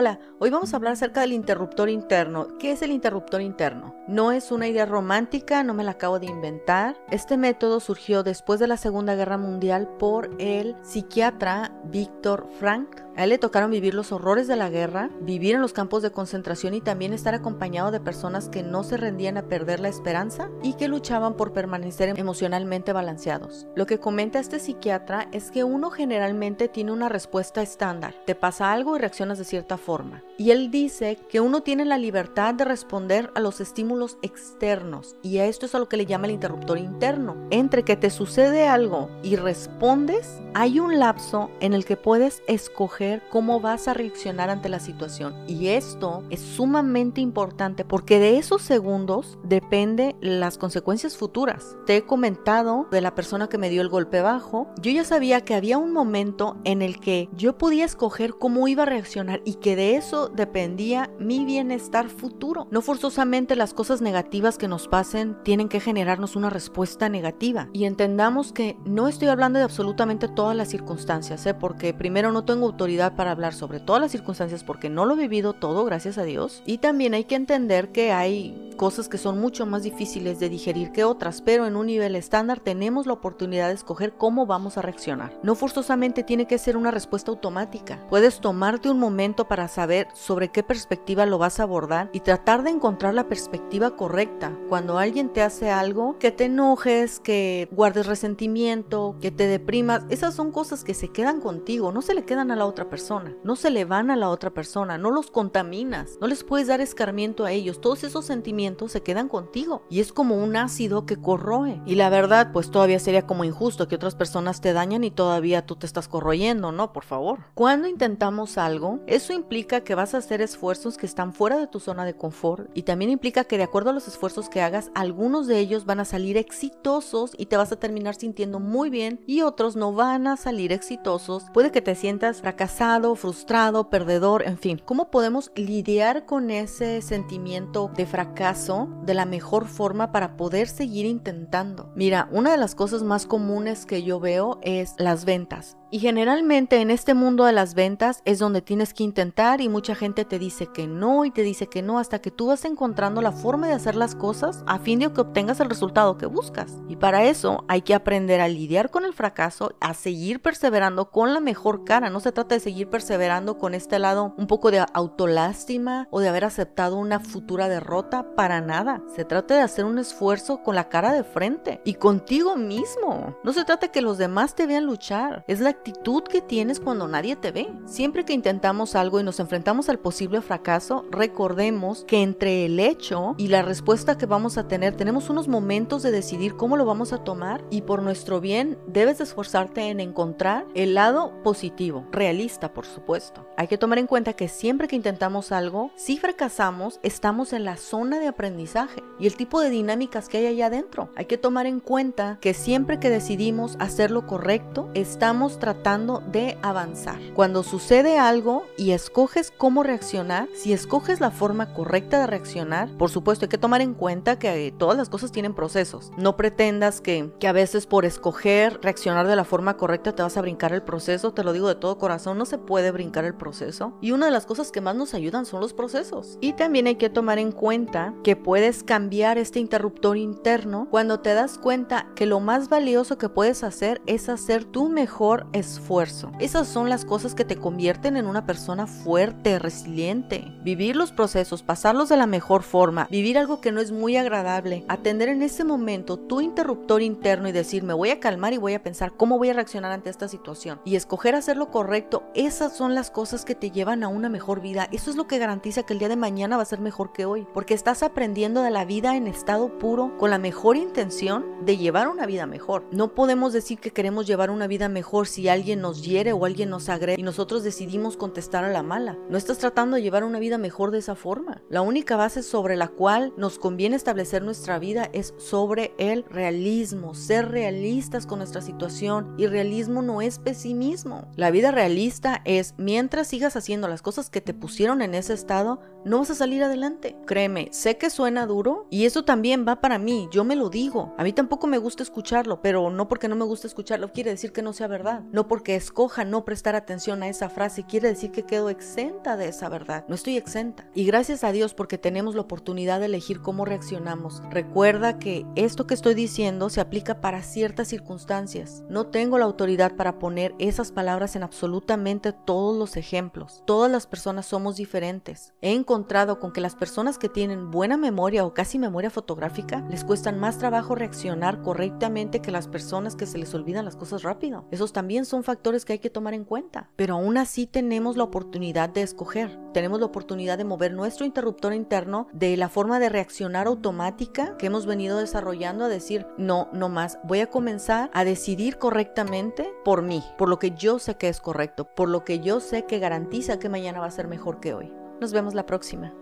Hola, hoy vamos a hablar acerca del interruptor interno. ¿Qué es el interruptor interno? No es una idea romántica, no me la acabo de inventar. Este método surgió después de la Segunda Guerra Mundial por el psiquiatra Víctor Frank a él le tocaron vivir los horrores de la guerra, vivir en los campos de concentración y también estar acompañado de personas que no se rendían a perder la esperanza y que luchaban por permanecer emocionalmente balanceados. Lo que comenta este psiquiatra es que uno generalmente tiene una respuesta estándar. Te pasa algo y reaccionas de cierta forma. Y él dice que uno tiene la libertad de responder a los estímulos externos y a esto es a lo que le llama el interruptor interno. Entre que te sucede algo y respondes, hay un lapso en el que puedes escoger cómo vas a reaccionar ante la situación. Y esto es sumamente importante porque de esos segundos depende las consecuencias futuras. Te he comentado de la persona que me dio el golpe bajo. Yo ya sabía que había un momento en el que yo podía escoger cómo iba a reaccionar y que de eso dependía mi bienestar futuro. No forzosamente las cosas negativas que nos pasen tienen que generarnos una respuesta negativa. Y entendamos que no estoy hablando de absolutamente todas las circunstancias, ¿eh? porque primero no tengo autoridad para hablar sobre todas las circunstancias porque no lo he vivido todo, gracias a Dios. Y también hay que entender que hay cosas que son mucho más difíciles de digerir que otras, pero en un nivel estándar tenemos la oportunidad de escoger cómo vamos a reaccionar. No forzosamente tiene que ser una respuesta automática. Puedes tomarte un momento para saber sobre qué perspectiva lo vas a abordar y tratar de encontrar la perspectiva correcta. Cuando alguien te hace algo, que te enojes, que guardes resentimiento, que te deprimas, esas son cosas que se quedan contigo, no se le quedan a la otra persona, no se le van a la otra persona, no los contaminas, no les puedes dar escarmiento a ellos. Todos esos sentimientos se quedan contigo y es como un ácido que corroe. Y la verdad, pues todavía sería como injusto que otras personas te dañan y todavía tú te estás corroyendo, ¿no? Por favor. Cuando intentamos algo, eso implica que vas a hacer esfuerzos que están fuera de tu zona de confort y también implica que de acuerdo a los esfuerzos que hagas, algunos de ellos van a salir exitosos y te vas a terminar sintiendo muy bien y otros no van a salir exitosos. Puede que te sientas fracasado, frustrado, perdedor, en fin. ¿Cómo podemos lidiar con ese sentimiento de fracaso? de la mejor forma para poder seguir intentando. Mira, una de las cosas más comunes que yo veo es las ventas. Y generalmente en este mundo de las ventas es donde tienes que intentar y mucha gente te dice que no y te dice que no hasta que tú vas encontrando la forma de hacer las cosas a fin de que obtengas el resultado que buscas. Y para eso hay que aprender a lidiar con el fracaso, a seguir perseverando con la mejor cara. No se trata de seguir perseverando con este lado un poco de autolástima o de haber aceptado una futura derrota. Para nada. Se trata de hacer un esfuerzo con la cara de frente y contigo mismo. No se trata que los demás te vean luchar. Es la actitud que tienes cuando nadie te ve. Siempre que intentamos algo y nos enfrentamos al posible fracaso, recordemos que entre el hecho y la respuesta que vamos a tener, tenemos unos momentos de decidir cómo lo vamos a tomar y por nuestro bien debes esforzarte en encontrar el lado positivo, realista por supuesto. Hay que tomar en cuenta que siempre que intentamos algo, si fracasamos, estamos en la zona de aprendizaje y el tipo de dinámicas que hay allá adentro. Hay que tomar en cuenta que siempre que decidimos hacer lo correcto, estamos tratando de avanzar. Cuando sucede algo y escoges cómo reaccionar, si escoges la forma correcta de reaccionar, por supuesto hay que tomar en cuenta que todas las cosas tienen procesos. No pretendas que, que a veces por escoger reaccionar de la forma correcta te vas a brincar el proceso, te lo digo de todo corazón, no se puede brincar el proceso. Y una de las cosas que más nos ayudan son los procesos. Y también hay que tomar en cuenta que puedes cambiar este interruptor interno cuando te das cuenta que lo más valioso que puedes hacer es hacer tu mejor esfuerzo. Esas son las cosas que te convierten en una persona fuerte, resiliente. Vivir los procesos, pasarlos de la mejor forma, vivir algo que no es muy agradable, atender en ese momento tu interruptor interno y decir, me voy a calmar y voy a pensar cómo voy a reaccionar ante esta situación y escoger hacer lo correcto, esas son las cosas que te llevan a una mejor vida. Eso es lo que garantiza que el día de mañana va a ser mejor que hoy, porque estás aprendiendo de la vida en estado puro con la mejor intención de llevar una vida mejor. No podemos decir que queremos llevar una vida mejor si alguien nos hiere o alguien nos agrede y nosotros decidimos contestar a la mala. No estás tratando de llevar una vida mejor de esa forma. La única base sobre la cual nos conviene establecer nuestra vida es sobre el realismo, ser realistas con nuestra situación y realismo no es pesimismo. La vida realista es mientras sigas haciendo las cosas que te pusieron en ese estado, no vas a salir adelante. Créeme, sé que suena duro y eso también va para mí, yo me lo digo. A mí tampoco me gusta escucharlo, pero no porque no me gusta escucharlo quiere decir que no sea verdad. No porque escoja no prestar atención a esa frase quiere decir que quedo exenta de esa verdad. No estoy exenta. Y gracias a Dios porque tenemos la oportunidad de elegir cómo reaccionamos. Recuerda que esto que estoy diciendo se aplica para ciertas circunstancias. No tengo la autoridad para poner esas palabras en absolutamente todos los ejemplos. Todas las personas somos diferentes. He encontrado con que las personas que tienen buena memoria o casi memoria fotográfica les cuestan más trabajo reaccionar correctamente que las personas que se les olvidan las cosas rápido. Esos también son factores que hay que tomar en cuenta. Pero aún así tenemos la oportunidad de escoger. Tenemos la oportunidad de mover nuestro interruptor interno de la forma de reaccionar automática que hemos venido desarrollando a decir, no, no más. Voy a comenzar a decidir correctamente por mí, por lo que yo sé que es correcto, por lo que yo sé que garantiza que mañana va a ser mejor que hoy. Nos vemos la próxima.